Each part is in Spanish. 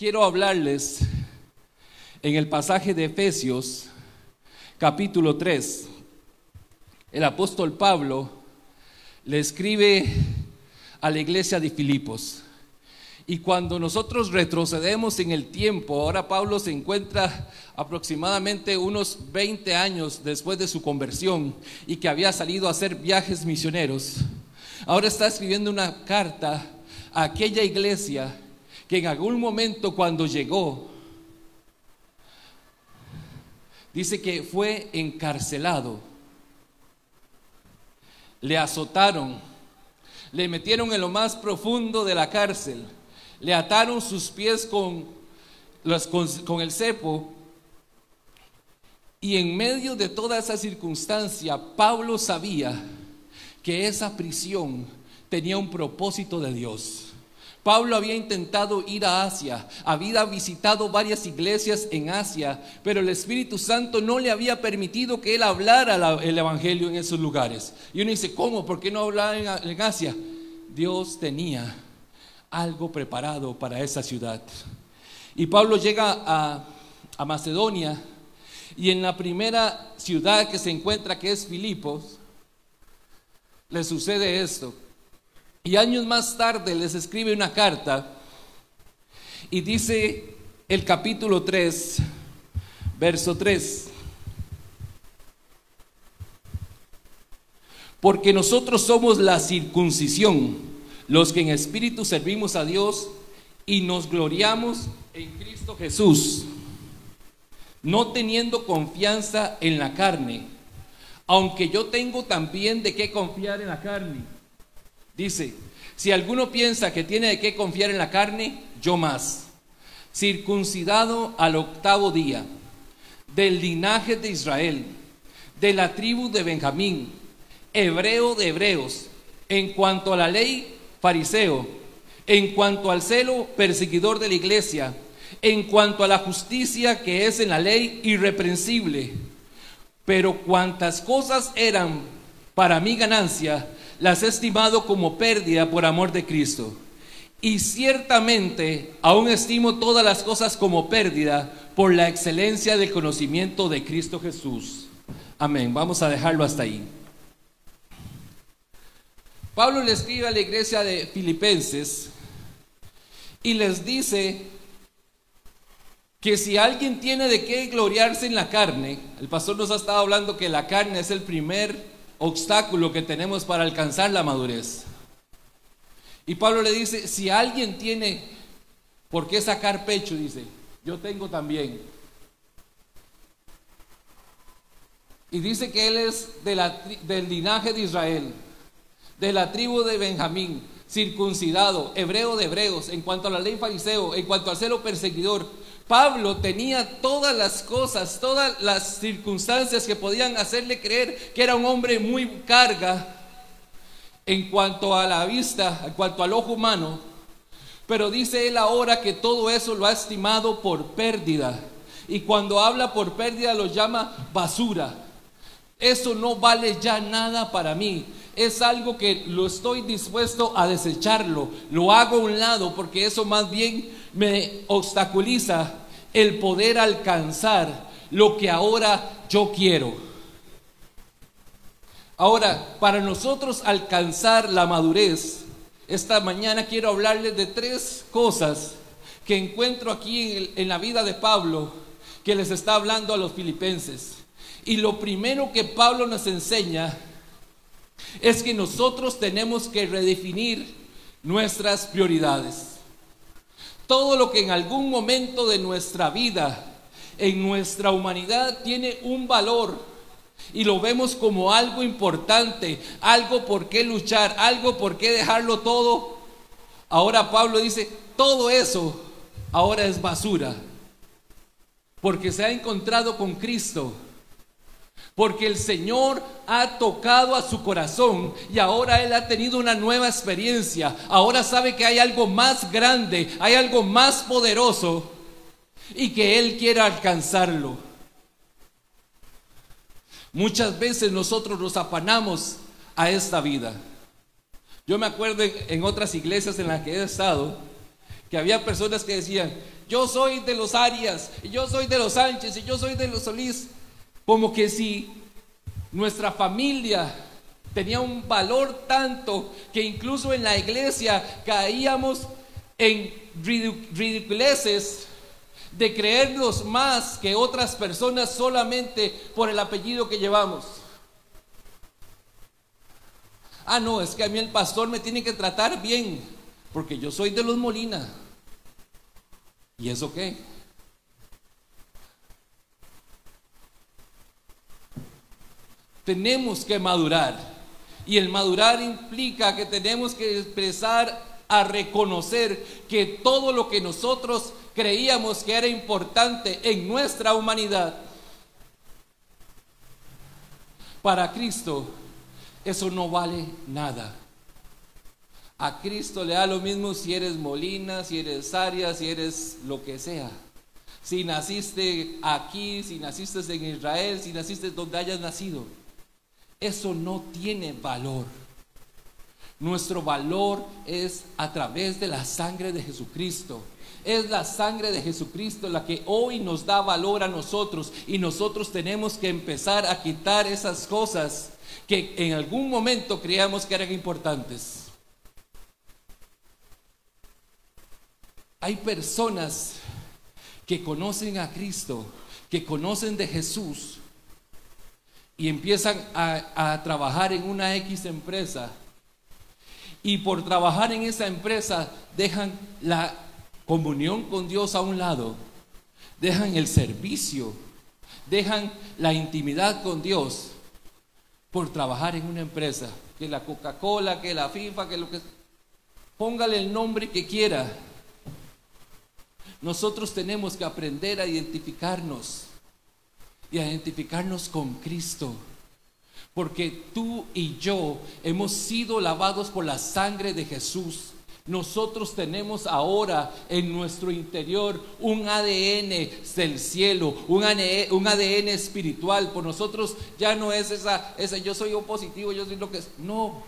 quiero hablarles en el pasaje de Efesios capítulo 3. El apóstol Pablo le escribe a la iglesia de Filipos. Y cuando nosotros retrocedemos en el tiempo, ahora Pablo se encuentra aproximadamente unos 20 años después de su conversión y que había salido a hacer viajes misioneros. Ahora está escribiendo una carta a aquella iglesia que en algún momento cuando llegó, dice que fue encarcelado, le azotaron, le metieron en lo más profundo de la cárcel, le ataron sus pies con, con, el cepo y en medio de toda esa circunstancia, Pablo sabía que esa prisión tenía un propósito de Dios. Pablo había intentado ir a Asia, había visitado varias iglesias en Asia, pero el Espíritu Santo no le había permitido que él hablara el Evangelio en esos lugares. Y uno dice, ¿cómo? ¿Por qué no hablaba en, Asia? Dios tenía algo preparado para esa ciudad. Y Pablo llega a, Macedonia y en la primera ciudad que se encuentra, que es Filipos, le sucede esto. Y años más tarde les escribe una carta y dice el capítulo 3, verso 3. Porque nosotros somos la circuncisión, los que en espíritu servimos a Dios y nos gloriamos en Cristo Jesús, no teniendo confianza en la carne, aunque yo tengo también de qué confiar en la carne Dice, si alguno piensa que tiene de qué confiar en la carne, yo más. Circuncidado al octavo día, del linaje de Israel, de la tribu de Benjamín, hebreo de hebreos, en cuanto a la ley, fariseo, en cuanto al celo, perseguidor de la iglesia, en cuanto a la justicia que es en la ley, irreprensible. Pero cuantas cosas eran para mi ganancia, las he estimado como pérdida por amor de Cristo. Y ciertamente aún estimo todas las cosas como pérdida por la excelencia del conocimiento de Cristo Jesús. Amén. Vamos a dejarlo hasta ahí. Pablo le escribe a la iglesia de Filipenses y les dice que si alguien tiene de qué gloriarse en la carne, el pastor nos ha estado hablando que la carne es el primer obstáculo que tenemos para alcanzar la madurez. Y Pablo le dice, si alguien tiene por qué sacar pecho, dice, yo tengo también. Y dice que él es de la, del linaje de Israel, de la tribu de Benjamín, circuncidado, hebreo de hebreos, en cuanto a la ley fariseo, en cuanto al celo perseguidor, Pablo tenía todas las cosas, todas las circunstancias que podían hacerle creer que era un hombre muy carga en cuanto a la vista, en cuanto al ojo humano. Pero dice él ahora que todo eso lo ha estimado por pérdida. Y cuando habla por pérdida lo llama basura. Eso no vale ya nada para mí. Es algo que lo estoy dispuesto a desecharlo. Lo hago a un lado porque eso más bien me obstaculiza el poder alcanzar lo que ahora yo quiero. Ahora, para nosotros alcanzar la madurez, esta mañana quiero hablarles de tres cosas que encuentro aquí en, en, la vida de Pablo que les está hablando a los filipenses. Y lo primero que Pablo nos enseña es que nosotros tenemos que redefinir nuestras prioridades todo lo que en algún momento de nuestra vida, en nuestra humanidad, tiene un valor y lo vemos como algo importante, algo por qué luchar, algo por qué dejarlo todo. Ahora Pablo dice, todo eso ahora es basura, porque se ha encontrado con Cristo porque el Señor ha tocado a su corazón y ahora Él ha tenido una nueva experiencia. Ahora sabe que hay algo más grande, hay algo más poderoso y que Él quiere alcanzarlo. Muchas veces nosotros nos afanamos a esta vida. Yo me acuerdo en, otras iglesias en las que he estado que había personas que decían, yo soy de los Arias, y yo soy de los Sánchez, y yo soy de los Solís. Como que si nuestra familia tenía un valor tanto que incluso en la iglesia caíamos en ridiculeces de creernos más que otras personas solamente por el apellido que llevamos. Ah, no, es que a mí el pastor me tiene que tratar bien, porque yo soy de los Molina. ¿Y eso qué? Tenemos que madurar. Y el madurar implica que tenemos que expresar a reconocer que todo lo que nosotros creíamos que era importante en nuestra humanidad, para Cristo eso no vale nada. A Cristo le da lo mismo si eres Molina, si eres Arias, si eres lo que sea. Si naciste aquí, si naciste en Israel, si naciste donde hayas nacido. Eso no tiene valor. Nuestro valor es a través de la sangre de Jesucristo. Es la sangre de Jesucristo la que hoy nos da valor a nosotros y nosotros tenemos que empezar a quitar esas cosas que en algún momento creíamos que eran importantes. Hay personas que conocen a Cristo, que conocen de Jesús y empiezan a, trabajar en una X empresa. Y por trabajar en esa empresa dejan la comunión con Dios a un lado, dejan el servicio, dejan la intimidad con Dios por trabajar en una empresa, que la Coca-Cola, que la FIFA, que lo que... Póngale el nombre que quiera. Nosotros tenemos que aprender a identificarnos y identificarnos con Cristo. Porque tú y yo hemos sido lavados por la sangre de Jesús. Nosotros tenemos ahora en nuestro interior un ADN del cielo, un ADN, espiritual. Por nosotros ya no es esa, esa, yo soy opositivo, yo soy lo que es. No,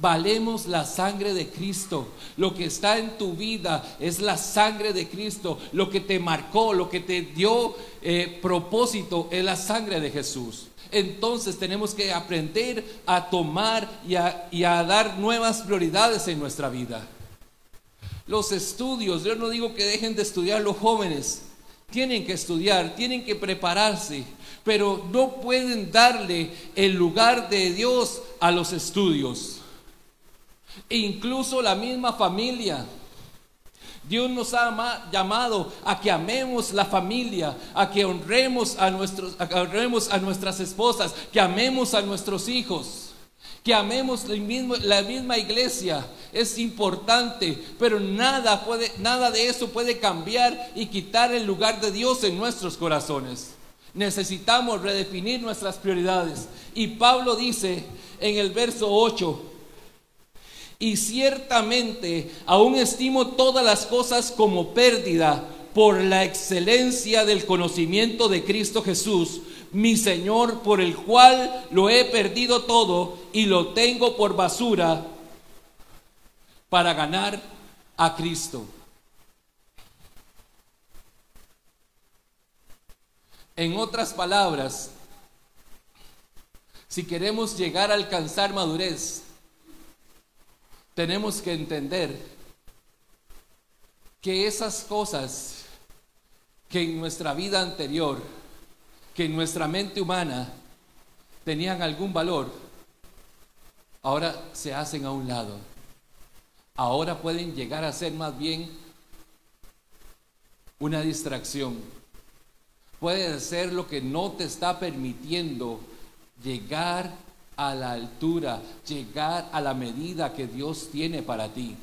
Valemos la sangre de Cristo. Lo que está en tu vida es la sangre de Cristo. Lo que te marcó, lo que te dio eh, propósito es la sangre de Jesús entonces tenemos que aprender a tomar y a, dar nuevas prioridades en nuestra vida. Los estudios, yo no digo que dejen de estudiar los jóvenes, tienen que estudiar, tienen que prepararse, pero no pueden darle el lugar de Dios a los estudios. E incluso la misma familia Dios nos ha llamado a que amemos la familia, a que honremos a, nuestros, honremos a nuestras esposas, que amemos a nuestros hijos, que amemos la misma iglesia. Es importante, pero nada, puede, nada de eso puede cambiar y quitar el lugar de Dios en nuestros corazones. Necesitamos redefinir nuestras prioridades. Y Pablo dice en el verso 8, y ciertamente aún estimo todas las cosas como pérdida por la excelencia del conocimiento de Cristo Jesús, mi Señor, por el cual lo he perdido todo y lo tengo por basura para ganar a Cristo. En otras palabras, si queremos llegar a alcanzar madurez, tenemos que entender que esas cosas que en nuestra vida anterior, que en nuestra mente humana tenían algún valor, ahora se hacen a un lado. Ahora pueden llegar a ser más bien una distracción. Puede ser lo que no te está permitiendo llegar a la altura, llegar a la medida que Dios tiene para ti.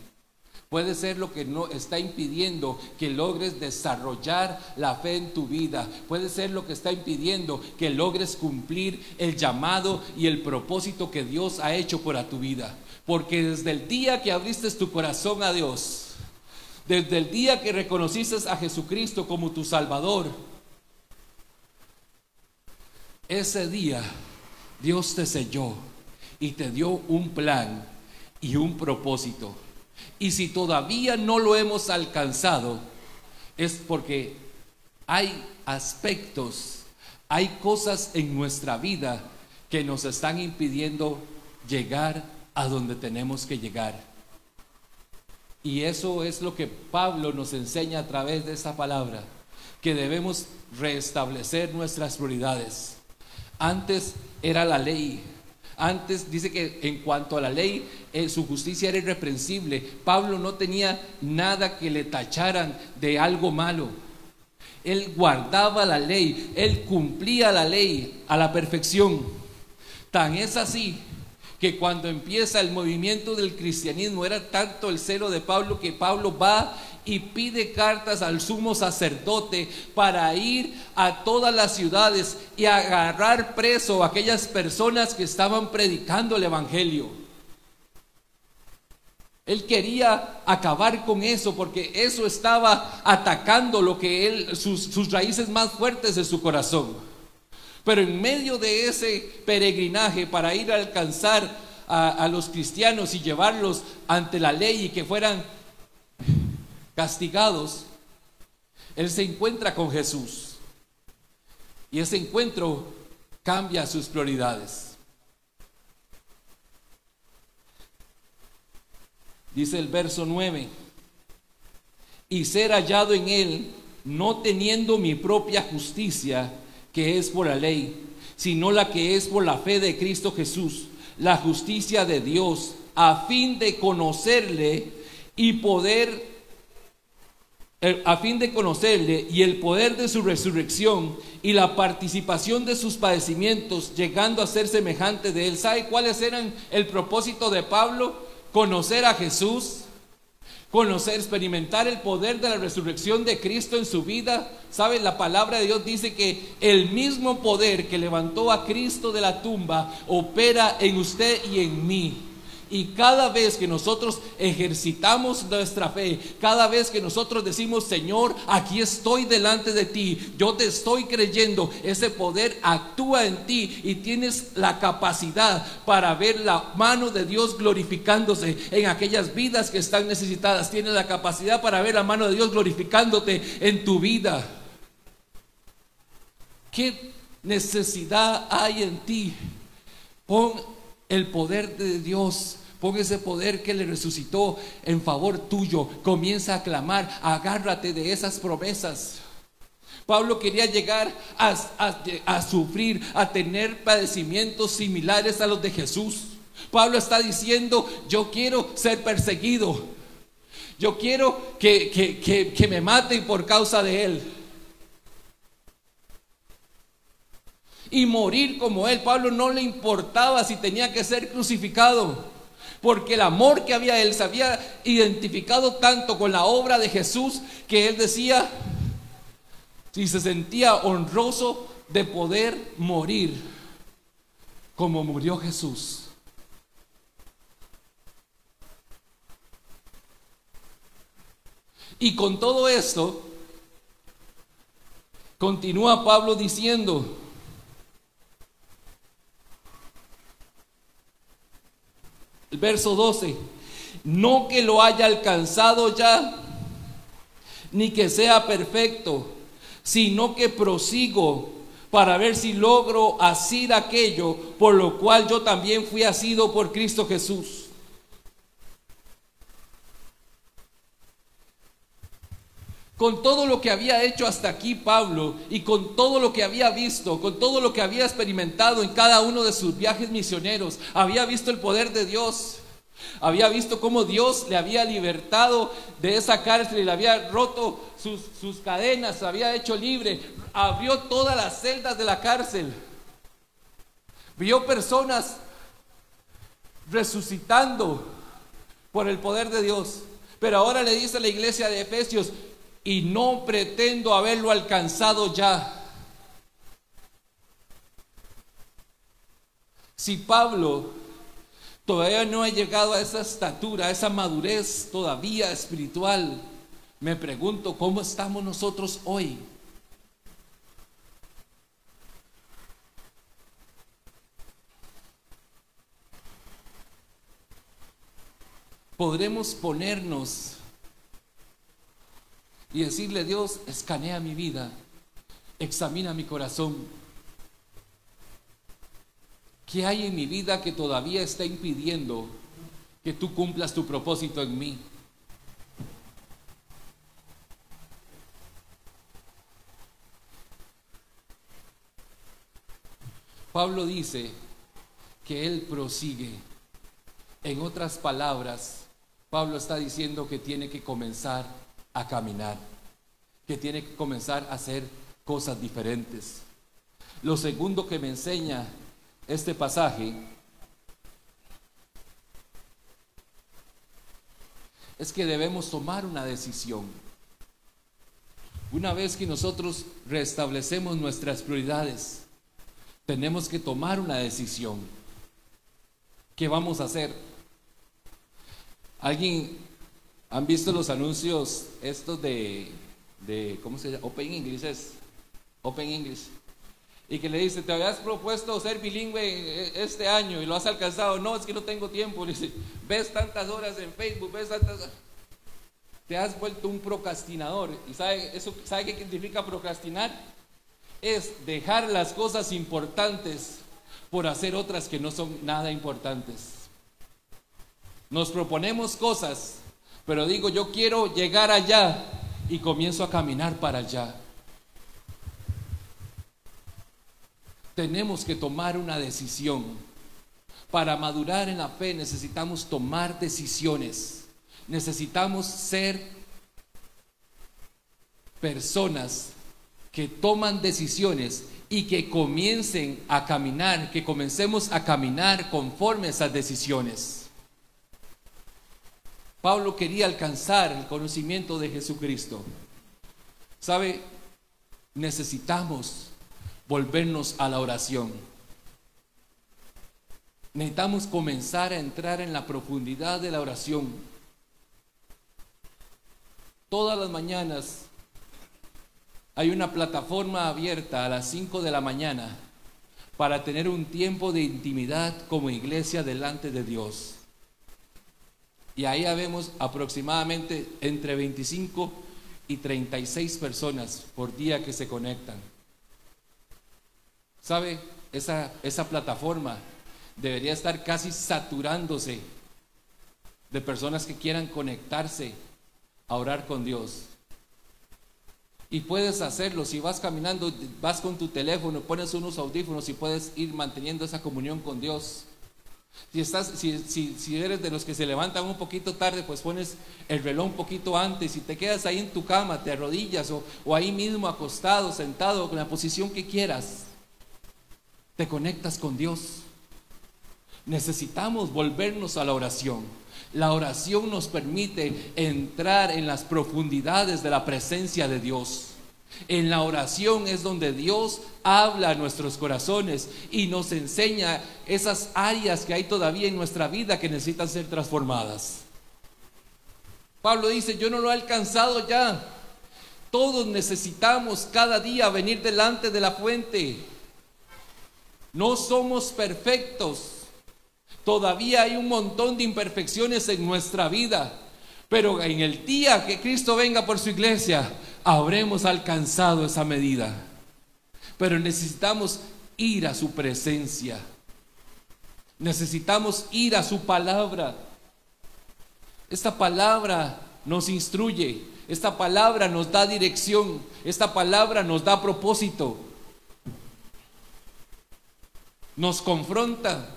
Puede ser lo que no está impidiendo que logres desarrollar la fe en tu vida. Puede ser lo que está impidiendo que logres cumplir el llamado y el propósito que Dios ha hecho para tu vida. Porque desde el día que abriste tu corazón a Dios, desde el día que reconociste a Jesucristo como tu Salvador, ese día Dios te selló y te dio un plan y un propósito. Y si todavía no lo hemos alcanzado, es porque hay aspectos, hay cosas en nuestra vida que nos están impidiendo llegar a donde tenemos que llegar. Y eso es lo que Pablo nos enseña a través de esa palabra, que debemos restablecer nuestras prioridades. Antes era la ley, antes dice que en cuanto a la ley, eh, su justicia era irreprensible. Pablo no tenía nada que le tacharan de algo malo. Él guardaba la ley, él cumplía la ley a la perfección. Tan es así que cuando empieza el movimiento del cristianismo era tanto el celo de Pablo que Pablo va y pide cartas al sumo sacerdote para ir a todas las ciudades y agarrar preso a aquellas personas que estaban predicando el Evangelio. Él quería acabar con eso porque eso estaba atacando lo que él, sus, sus raíces más fuertes de su corazón. Pero en medio de ese peregrinaje para ir a alcanzar a, los cristianos y llevarlos ante la ley y que fueran castigados, él se encuentra con Jesús. Y ese encuentro cambia sus prioridades. Dice el verso 9, y ser hallado en él, no teniendo mi propia justicia, que es por la ley, sino la que es por la fe de Cristo Jesús, la justicia de Dios, a fin de conocerle y poder a fin de conocerle y el poder de su resurrección y la participación de sus padecimientos, llegando a ser semejante de él. ¿Sabe cuáles eran el propósito de Pablo? Conocer a Jesús, conocer, experimentar el poder de la resurrección de Cristo en su vida. ¿Sabe? La palabra de Dios dice que el mismo poder que levantó a Cristo de la tumba opera en usted y en mí. Y cada vez que nosotros ejercitamos nuestra fe, cada vez que nosotros decimos, Señor, aquí estoy delante de ti, yo te estoy creyendo, ese poder actúa en ti y tienes la capacidad para ver la mano de Dios glorificándose en aquellas vidas que están necesitadas. Tienes la capacidad para ver la mano de Dios glorificándote en tu vida. ¿Qué necesidad hay en ti? Pon el poder de Dios Pon ese poder que le resucitó en favor tuyo. Comienza a clamar, agárrate de esas promesas. Pablo quería llegar a, a, sufrir, a tener padecimientos similares a los de Jesús. Pablo está diciendo, yo quiero ser perseguido. Yo quiero que, que, que me maten por causa de él. Y morir como él. Pablo no le importaba si tenía que ser crucificado porque el amor que había él se había identificado tanto con la obra de Jesús que él decía, si se sentía honroso de poder morir como murió Jesús. Y con todo esto, continúa Pablo diciendo, verso 12, no que lo haya alcanzado ya, ni que sea perfecto, sino que prosigo para ver si logro asir aquello por lo cual yo también fui asido por Cristo Jesús. Con todo lo que había hecho hasta aquí Pablo y con todo lo que había visto, con todo lo que había experimentado en cada uno de sus viajes misioneros, había visto el poder de Dios. Había visto cómo Dios le había libertado de esa cárcel y le había roto sus, sus cadenas, había hecho libre, abrió todas las celdas de la cárcel. Vio personas resucitando por el poder de Dios. Pero ahora le dice a la iglesia de Efesios, y no pretendo haberlo alcanzado ya. Si Pablo todavía no ha llegado a esa estatura, a esa madurez todavía espiritual, me pregunto cómo estamos nosotros hoy. Podremos ponernos y decirle, Dios, escanea mi vida, examina mi corazón. ¿Qué hay en mi vida que todavía está impidiendo que tú cumplas tu propósito en mí? Pablo dice que él prosigue. En otras palabras, Pablo está diciendo que tiene que comenzar a caminar, que tiene que comenzar a hacer cosas diferentes. Lo segundo que me enseña este pasaje es que debemos tomar una decisión. Una vez que nosotros restablecemos nuestras prioridades, tenemos que tomar una decisión. ¿Qué vamos a hacer? ¿Alguien han visto los anuncios estos de, de ¿cómo se llama? Open English es, Open English. Y que le dice, te habías propuesto ser bilingüe este año y lo has alcanzado. No, es que no tengo tiempo. Ves tantas horas en Facebook, ves tantas... Te has vuelto un procrastinador. ¿Y sabe, eso, sabe qué significa procrastinar? es dejar las cosas importantes por hacer otras que no son nada importantes. Nos proponemos cosas, pero digo, yo quiero llegar allá y comienzo a caminar para allá. Tenemos que tomar una decisión. Para madurar en la fe necesitamos tomar decisiones. Necesitamos ser personas que toman decisiones y que comiencen a caminar, que comencemos a caminar conforme a esas decisiones. Pablo quería alcanzar el conocimiento de Jesucristo. ¿Sabe? Necesitamos volvernos a la oración. Necesitamos comenzar a entrar en la profundidad de la oración. Todas las mañanas hay una plataforma abierta a las 5 de la mañana para tener un tiempo de intimidad como iglesia delante de Dios. Y ahí vemos aproximadamente entre 25 y 36 personas por día que se conectan. ¿Sabe? Esa, esa plataforma debería estar casi saturándose de personas que quieran conectarse a orar con Dios. Y puedes hacerlo, si vas caminando, vas con tu teléfono, pones unos audífonos y puedes ir manteniendo esa comunión con Dios. Si, estás, si, si, eres de los que se levantan un poquito tarde, pues pones el reloj un poquito antes y te quedas ahí en tu cama, te arrodillas o, o ahí mismo acostado, sentado, con la posición que quieras. Te conectas con Dios. Necesitamos volvernos a la oración. La oración nos permite entrar en las profundidades de la presencia de Dios. En la oración es donde Dios habla a nuestros corazones y nos enseña esas áreas que hay todavía en nuestra vida que necesitan ser transformadas. Pablo dice, yo no lo he alcanzado ya. Todos necesitamos cada día venir delante de la fuente. No somos perfectos, Todavía hay un montón de imperfecciones en nuestra vida. Pero en el día que Cristo venga por su iglesia, habremos alcanzado esa medida. Pero necesitamos ir a su presencia. Necesitamos ir a su palabra. Esta palabra nos instruye. Esta palabra nos da dirección. Esta palabra nos da propósito. Nos confronta.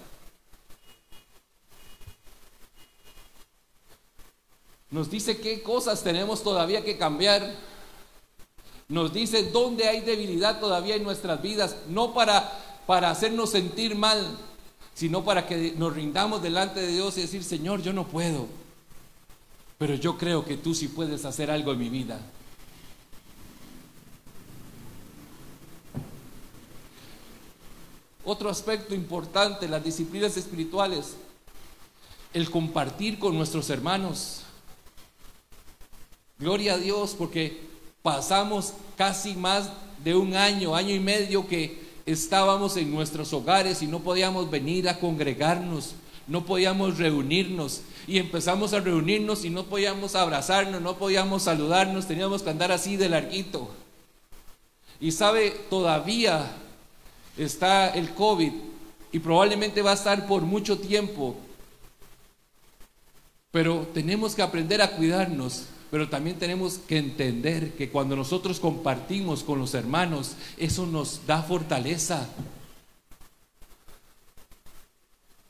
Nos dice qué cosas tenemos todavía que cambiar. Nos dice dónde hay debilidad todavía en nuestras vidas, no para, para hacernos sentir mal, sino para que nos rindamos delante de Dios y decir, Señor, yo no puedo, pero yo creo que tú sí puedes hacer algo en mi vida. Otro aspecto importante, las disciplinas espirituales, el compartir con nuestros hermanos. Gloria a Dios porque pasamos casi más de un año, año y medio que estábamos en nuestros hogares y no podíamos venir a congregarnos. no podíamos reunirnos y empezamos a reunirnos y no podíamos abrazarnos, no podíamos saludarnos, teníamos que andar así de larguito. Y sabe, todavía está el COVID y probablemente va a estar por mucho tiempo. Pero tenemos que aprender a cuidarnos, pero también tenemos que entender que cuando nosotros compartimos con los hermanos, eso nos da fortaleza.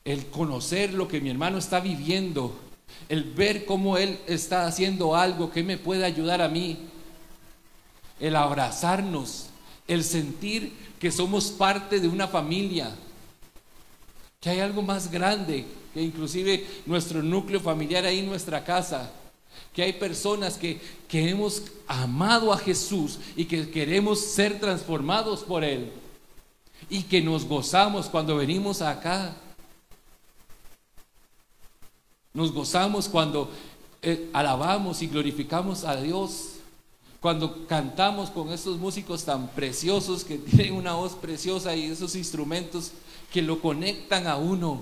El conocer lo que mi hermano está viviendo, el ver cómo él está haciendo algo que me puede ayudar a mí, el abrazarnos, el sentir que somos parte de una familia, que hay algo más grande que inclusive nuestro núcleo familiar ahí en nuestra casa, que hay personas que, que hemos amado a Jesús y que queremos ser transformados por Él y que nos gozamos cuando venimos acá. Nos gozamos cuando eh, alabamos y glorificamos a Dios. Cuando cantamos con estos músicos tan preciosos que tienen una voz preciosa y esos instrumentos que lo conectan a uno,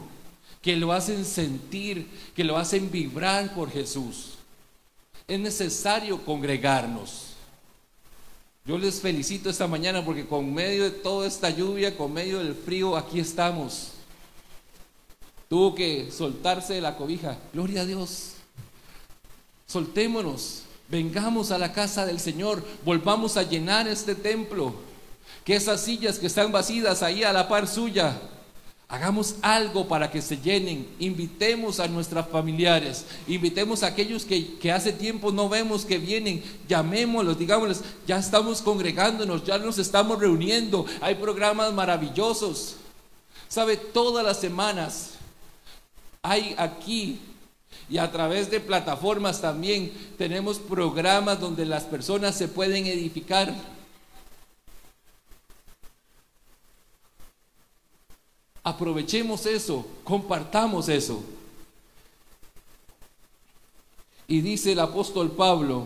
que lo hacen sentir, que lo hacen vibrar por Jesús. Es necesario congregarnos. Yo les felicito esta mañana porque con medio de toda esta lluvia, con medio del frío, aquí estamos. Tuvo que soltarse de la cobija. Gloria a Dios. Soltémonos. Vengamos a la casa del Señor. Volvamos a llenar este templo. Que esas sillas que están vacías ahí a la par suya, Hagamos algo para que se llenen. Invitemos a nuestros familiares. Invitemos a aquellos que, que, hace tiempo no vemos que vienen. Llamémoslos, digámosles, ya estamos congregándonos, ya nos estamos reuniendo. Hay programas maravillosos. ¿Sabe? Todas las semanas hay aquí y a través de plataformas también tenemos programas donde las personas se pueden edificar. Aprovechemos eso, compartamos eso. Y dice el apóstol Pablo,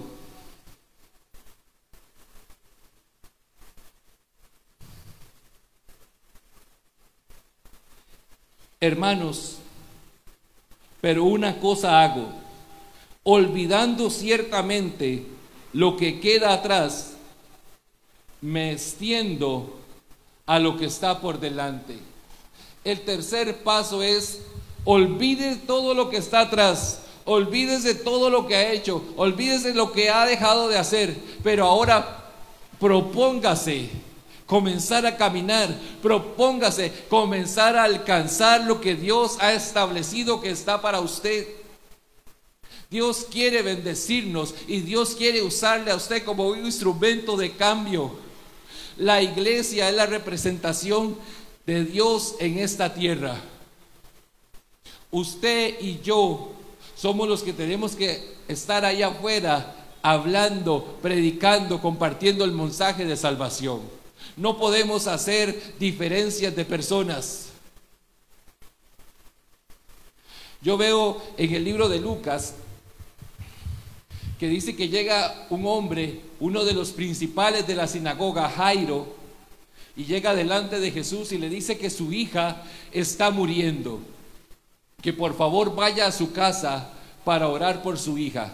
hermanos, pero una cosa hago, olvidando ciertamente lo que queda atrás, me extiendo a lo que está por delante. El tercer paso es, olvide todo lo que está atrás, olvídese de todo lo que ha hecho, olvídese de lo que ha dejado de hacer, pero ahora propóngase comenzar a caminar, propóngase comenzar a alcanzar lo que Dios ha establecido que está para usted. Dios quiere bendecirnos y Dios quiere usarle a usted como un instrumento de cambio. La iglesia es la representación de Dios en esta tierra. Usted y yo somos los que tenemos que estar allá afuera hablando, predicando, compartiendo el mensaje de salvación. No podemos hacer diferencias de personas. Yo veo en el libro de Lucas que dice que llega un hombre, uno de los principales de la sinagoga, Jairo, y llega delante de Jesús y le dice que su hija está muriendo, que por favor vaya a su casa para orar por su hija.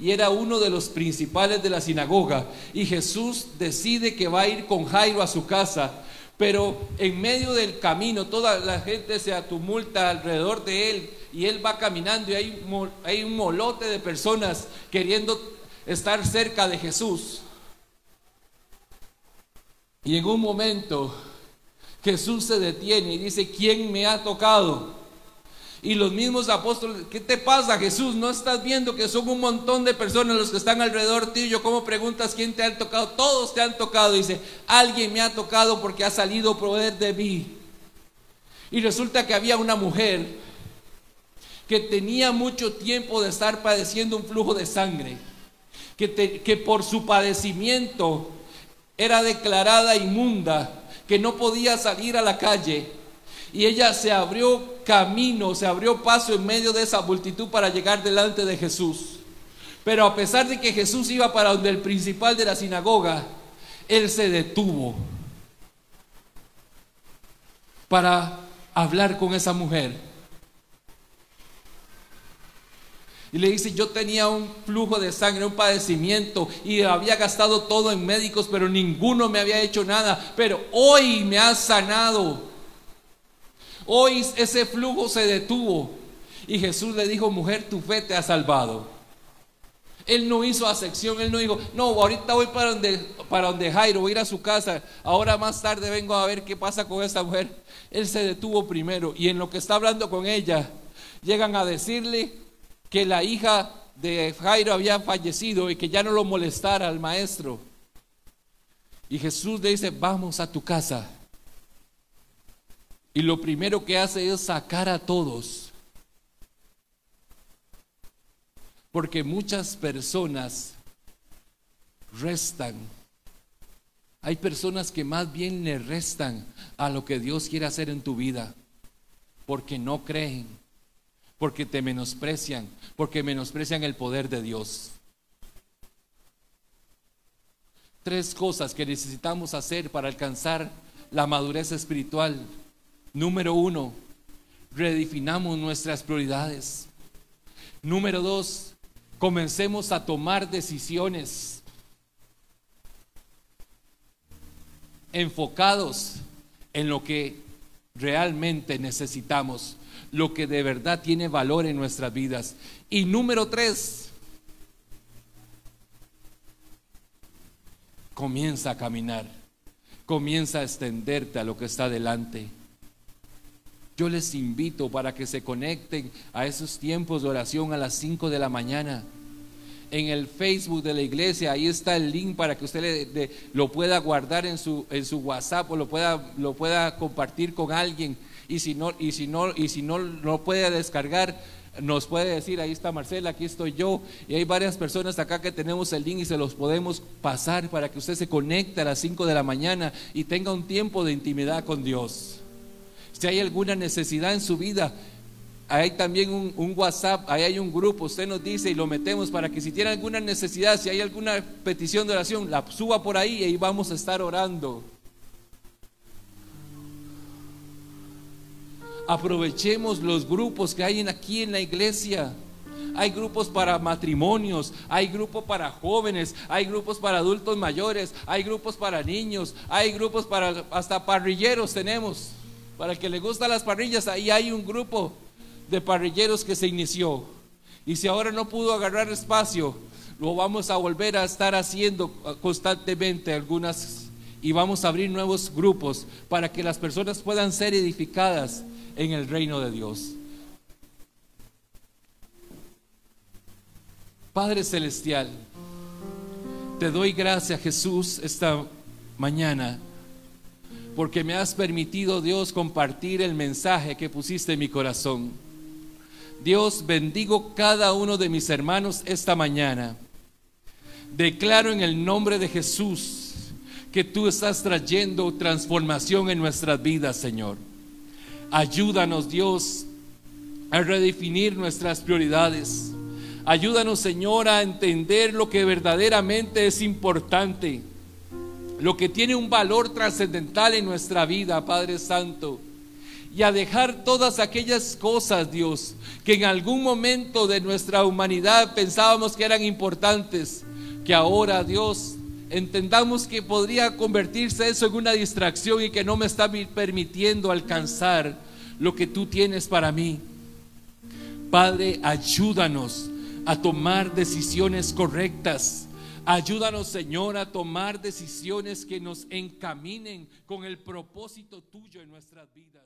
Y era uno de los principales de la sinagoga. Y Jesús decide que va a ir con Jairo a su casa. Pero en medio del camino toda la gente se atumulta alrededor de él y él va caminando y hay, hay un molote de personas queriendo estar cerca de Jesús. Y en un momento Jesús se detiene y dice, ¿quién me ha tocado? Y los mismos apóstoles, ¿qué te pasa Jesús? ¿No estás viendo que son un montón de personas los que están alrededor tuyo? ¿Cómo preguntas quién te ha tocado? Todos te han tocado. Dice, alguien me ha tocado porque ha salido poder de mí. Y resulta que había una mujer que tenía mucho tiempo de estar padeciendo un flujo de sangre, que, que por su padecimiento era declarada inmunda, que no podía salir a la calle. Y ella se abrió camino, se abrió paso en medio de esa multitud para llegar delante de Jesús. Pero a pesar de que Jesús iba para donde el principal de la sinagoga, él se detuvo para hablar con esa mujer. Y le dice, yo tenía un flujo de sangre, un padecimiento y había gastado todo en médicos, pero ninguno me había hecho nada. Pero hoy me has sanado. Hoy ese flujo se detuvo. Y Jesús le dijo, mujer, tu fe te ha salvado. Él no hizo acepción, él no dijo, no, ahorita voy para donde, para donde Jairo, voy a ir a su casa, ahora más tarde vengo a ver qué pasa con esta mujer. Él se detuvo primero y en lo que está hablando con ella, llegan a decirle que la hija de Jairo había fallecido y que ya no lo molestara al maestro. Y Jesús le dice, vamos a tu casa. Y lo primero que hace es sacar a todos Porque muchas personas restan. Hay personas que más bien le restan a lo que Dios quiere hacer en tu vida. Porque no creen. Porque te menosprecian. Porque menosprecian el poder de Dios. Tres cosas que necesitamos hacer para alcanzar la madurez espiritual. Número uno, redefinamos nuestras prioridades. Número dos, comencemos a tomar decisiones enfocados en lo que realmente necesitamos, lo que de verdad tiene valor en nuestras vidas. Y número tres, comienza a caminar, comienza a extenderte a lo que está delante. Yo les invito para que se conecten a esos tiempos de oración a las 5 de la mañana. En el Facebook de la iglesia, ahí está el link para que usted lo pueda guardar en su, en su WhatsApp o lo pueda, lo pueda compartir con alguien. Y si no, y si no, y si no lo puede descargar, nos puede decir, ahí está Marcela, aquí estoy yo, y hay varias personas acá que tenemos el link y se los podemos pasar para que usted se conecte a las 5 de la mañana y tenga un tiempo de intimidad con Dios. Si hay alguna necesidad en su vida, hay también un, WhatsApp, ahí hay un grupo, usted nos dice y lo metemos para que si tiene alguna necesidad, si hay alguna petición de oración, la suba por ahí y ahí vamos a estar orando. Aprovechemos los grupos que hay aquí en la iglesia. Hay grupos para matrimonios, hay grupos para jóvenes, hay grupos para adultos mayores, hay grupos para niños, hay grupos para hasta parrilleros tenemos. Para el que le gustan las parrillas, ahí hay un grupo de parrilleros que se inició. Y si ahora no pudo agarrar espacio, lo vamos a volver a estar haciendo constantemente algunas y vamos a abrir nuevos grupos para que las personas puedan ser edificadas en el reino de Dios. Padre Celestial, te doy gracias Jesús esta mañana porque me has permitido, Dios, compartir el mensaje que pusiste en mi corazón. Dios, bendigo cada uno de mis hermanos esta mañana. Declaro en el nombre de Jesús que tú estás trayendo transformación en nuestras vidas, Señor. Ayúdanos, Dios, a redefinir nuestras prioridades. Ayúdanos, Señor, a entender lo que verdaderamente es importante lo que tiene un valor trascendental en nuestra vida, Padre Santo. Y a dejar todas aquellas cosas, Dios, que en algún momento de nuestra humanidad pensábamos que eran importantes, que ahora, Dios, entendamos que podría convertirse eso en una distracción y que no me está permitiendo alcanzar lo que tú tienes para mí. Padre, ayúdanos a tomar decisiones correctas Ayúdanos, Señor, a tomar decisiones que nos encaminen con el propósito tuyo en nuestras vidas.